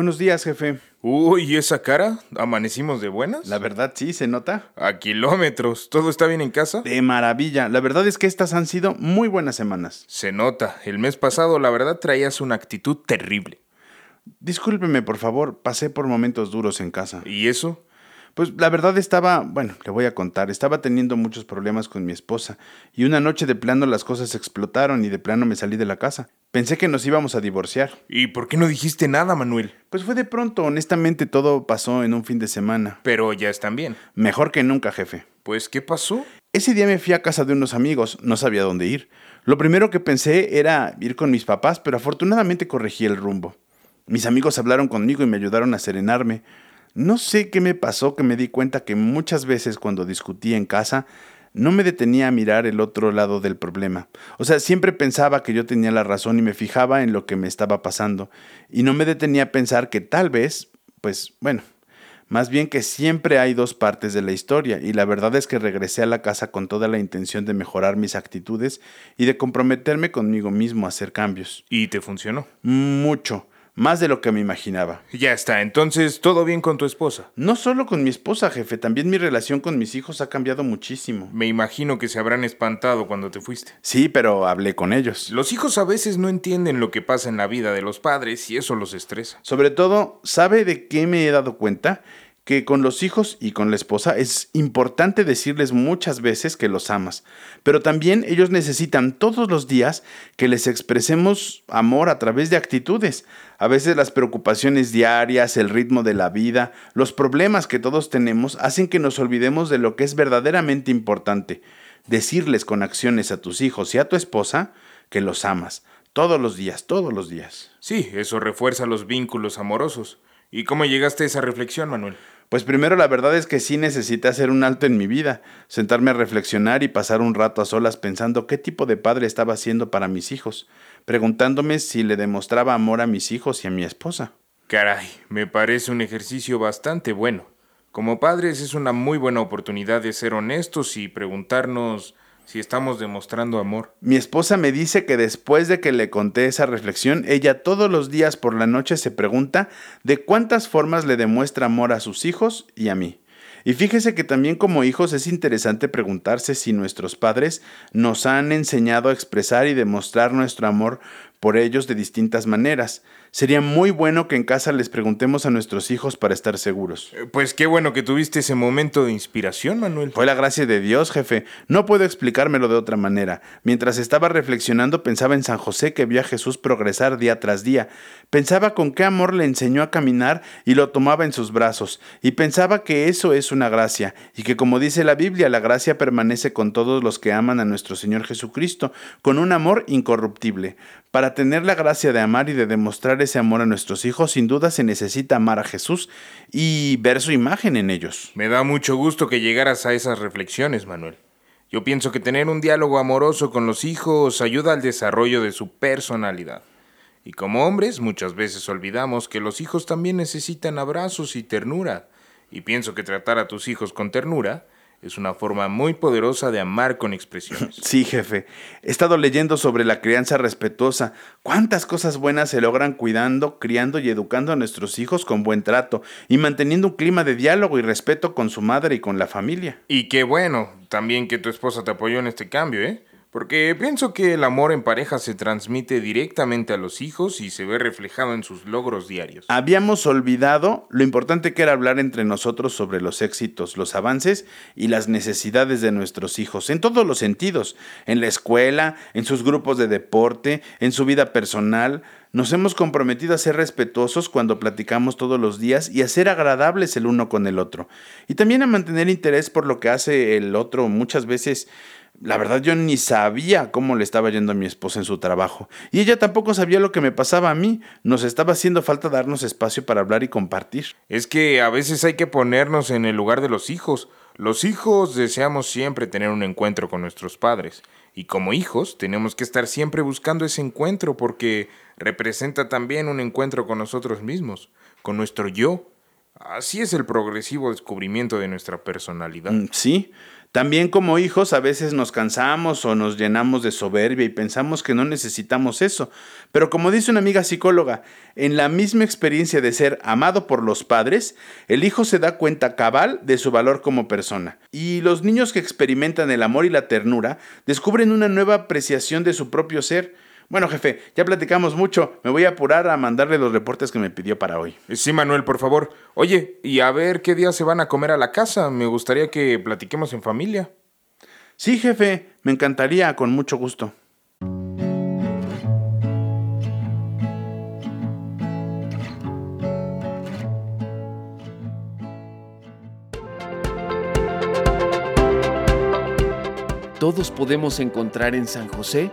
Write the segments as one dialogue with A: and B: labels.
A: Buenos días, jefe.
B: Uy, ¿y esa cara? ¿Amanecimos de buenas?
A: La verdad sí, se nota.
B: A kilómetros. ¿Todo está bien en casa?
A: De maravilla. La verdad es que estas han sido muy buenas semanas.
B: Se nota. El mes pasado, la verdad, traías una actitud terrible.
A: Discúlpeme, por favor. Pasé por momentos duros en casa.
B: ¿Y eso?
A: Pues la verdad estaba, bueno, le voy a contar, estaba teniendo muchos problemas con mi esposa y una noche de plano las cosas explotaron y de plano me salí de la casa. Pensé que nos íbamos a divorciar.
B: ¿Y por qué no dijiste nada, Manuel?
A: Pues fue de pronto, honestamente todo pasó en un fin de semana.
B: Pero ya están bien.
A: Mejor que nunca, jefe.
B: Pues, ¿qué pasó?
A: Ese día me fui a casa de unos amigos, no sabía dónde ir. Lo primero que pensé era ir con mis papás, pero afortunadamente corregí el rumbo. Mis amigos hablaron conmigo y me ayudaron a serenarme. No sé qué me pasó que me di cuenta que muchas veces cuando discutía en casa no me detenía a mirar el otro lado del problema. O sea, siempre pensaba que yo tenía la razón y me fijaba en lo que me estaba pasando. Y no me detenía a pensar que tal vez, pues bueno, más bien que siempre hay dos partes de la historia y la verdad es que regresé a la casa con toda la intención de mejorar mis actitudes y de comprometerme conmigo mismo a hacer cambios.
B: ¿Y te funcionó?
A: Mucho más de lo que me imaginaba.
B: Ya está, entonces todo bien con tu esposa.
A: No solo con mi esposa, jefe, también mi relación con mis hijos ha cambiado muchísimo.
B: Me imagino que se habrán espantado cuando te fuiste.
A: Sí, pero hablé con ellos.
B: Los hijos a veces no entienden lo que pasa en la vida de los padres y eso los estresa.
A: Sobre todo, ¿sabe de qué me he dado cuenta? Que con los hijos y con la esposa es importante decirles muchas veces que los amas, pero también ellos necesitan todos los días que les expresemos amor a través de actitudes. A veces las preocupaciones diarias, el ritmo de la vida, los problemas que todos tenemos hacen que nos olvidemos de lo que es verdaderamente importante. Decirles con acciones a tus hijos y a tu esposa que los amas, todos los días, todos los días.
B: Sí, eso refuerza los vínculos amorosos. ¿Y cómo llegaste a esa reflexión, Manuel?
A: Pues primero la verdad es que sí necesité hacer un alto en mi vida, sentarme a reflexionar y pasar un rato a solas pensando qué tipo de padre estaba siendo para mis hijos, preguntándome si le demostraba amor a mis hijos y a mi esposa.
B: Caray, me parece un ejercicio bastante bueno. Como padres es una muy buena oportunidad de ser honestos y preguntarnos si estamos demostrando amor.
A: Mi esposa me dice que después de que le conté esa reflexión, ella todos los días por la noche se pregunta de cuántas formas le demuestra amor a sus hijos y a mí. Y fíjese que también como hijos es interesante preguntarse si nuestros padres nos han enseñado a expresar y demostrar nuestro amor por ellos de distintas maneras. Sería muy bueno que en casa les preguntemos a nuestros hijos para estar seguros.
B: Eh, pues qué bueno que tuviste ese momento de inspiración, Manuel.
A: Fue la gracia de Dios, jefe. No puedo explicármelo de otra manera. Mientras estaba reflexionando pensaba en San José que vio a Jesús progresar día tras día. Pensaba con qué amor le enseñó a caminar y lo tomaba en sus brazos. Y pensaba que eso es una gracia, y que como dice la Biblia, la gracia permanece con todos los que aman a nuestro Señor Jesucristo, con un amor incorruptible. Para tener la gracia de amar y de demostrar ese amor a nuestros hijos, sin duda se necesita amar a Jesús y ver su imagen en ellos.
B: Me da mucho gusto que llegaras a esas reflexiones, Manuel. Yo pienso que tener un diálogo amoroso con los hijos ayuda al desarrollo de su personalidad. Y como hombres muchas veces olvidamos que los hijos también necesitan abrazos y ternura. Y pienso que tratar a tus hijos con ternura es una forma muy poderosa de amar con expresiones.
A: Sí, jefe. He estado leyendo sobre la crianza respetuosa. Cuántas cosas buenas se logran cuidando, criando y educando a nuestros hijos con buen trato y manteniendo un clima de diálogo y respeto con su madre y con la familia.
B: Y qué bueno, también que tu esposa te apoyó en este cambio, ¿eh? Porque pienso que el amor en pareja se transmite directamente a los hijos y se ve reflejado en sus logros diarios.
A: Habíamos olvidado lo importante que era hablar entre nosotros sobre los éxitos, los avances y las necesidades de nuestros hijos, en todos los sentidos, en la escuela, en sus grupos de deporte, en su vida personal. Nos hemos comprometido a ser respetuosos cuando platicamos todos los días y a ser agradables el uno con el otro. Y también a mantener interés por lo que hace el otro muchas veces La verdad yo ni sabía cómo le estaba yendo a mi esposa en su trabajo. Y ella tampoco sabía lo que me pasaba a mí. Nos estaba haciendo falta darnos espacio para hablar y compartir.
B: Es que a veces hay que ponernos en el lugar de los hijos. Los hijos deseamos siempre tener un encuentro con nuestros padres. Y como hijos tenemos que estar siempre buscando ese encuentro porque representa también un encuentro con nosotros mismos, con nuestro yo. Así es el progresivo descubrimiento de nuestra personalidad.
A: Mm, Sí, también como hijos a veces nos cansamos o nos llenamos de soberbia y pensamos que no necesitamos eso. Pero como dice una amiga psicóloga, en la misma experiencia de ser amado por los padres, el hijo se da cuenta cabal de su valor como persona. Y los niños que experimentan el amor y la ternura descubren una nueva apreciación de su propio ser. Bueno, jefe, ya platicamos mucho. Me voy a apurar a mandarle los reportes que me pidió para hoy.
B: Sí, Manuel, por favor. Oye, y a ver qué día se van a comer a la casa. Me gustaría que platiquemos en familia.
A: Sí, jefe, me encantaría, con mucho gusto.
C: Todos podemos encontrar en San José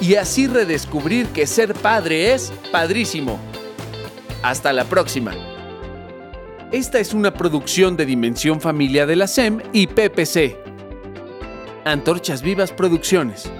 C: y así redescubrir que ser padre es padrísimo. Hasta la próxima. Esta es una producción de Dimensión Familia de la SEM y PPC. Antorchas Vivas Producciones.